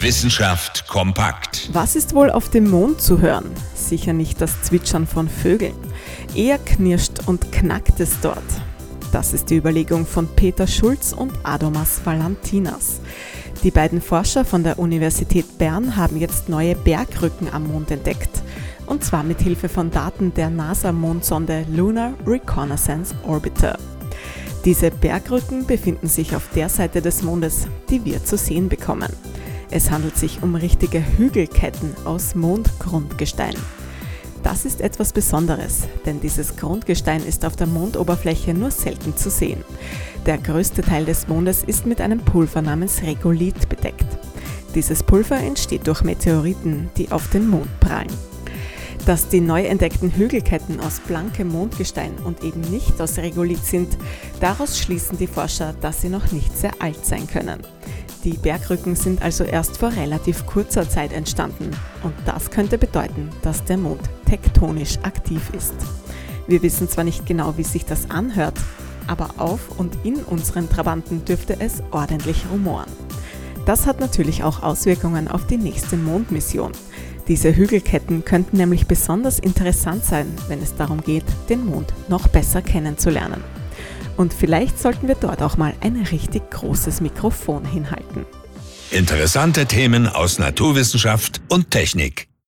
Wissenschaft kompakt. Was ist wohl auf dem Mond zu hören? Sicher nicht das Zwitschern von Vögeln. Eher knirscht und knackt es dort. Das ist die Überlegung von Peter Schulz und Adomas Valantinas. Die beiden Forscher von der Universität Bern haben jetzt neue Bergrücken am Mond entdeckt. Und zwar mit Hilfe von Daten der NASA-Mondsonde Lunar Reconnaissance Orbiter. Diese Bergrücken befinden sich auf der Seite des Mondes, die wir zu sehen bekommen. Es handelt sich um richtige Hügelketten aus Mondgrundgestein. Das ist etwas Besonderes, denn dieses Grundgestein ist auf der Mondoberfläche nur selten zu sehen. Der größte Teil des Mondes ist mit einem Pulver namens Regolith bedeckt. Dieses Pulver entsteht durch Meteoriten, die auf den Mond prallen. Dass die neu entdeckten Hügelketten aus blankem Mondgestein und eben nicht aus Regolith sind, daraus schließen die Forscher, dass sie noch nicht sehr alt sein können. Die Bergrücken sind also erst vor relativ kurzer Zeit entstanden und das könnte bedeuten, dass der Mond tektonisch aktiv ist. Wir wissen zwar nicht genau, wie sich das anhört, aber auf und in unseren Trabanten dürfte es ordentlich rumoren. Das hat natürlich auch Auswirkungen auf die nächste Mondmission. Diese Hügelketten könnten nämlich besonders interessant sein, wenn es darum geht, den Mond noch besser kennenzulernen. Und vielleicht sollten wir dort auch mal ein richtig großes Mikrofon hinhalten. Interessante Themen aus Naturwissenschaft und Technik.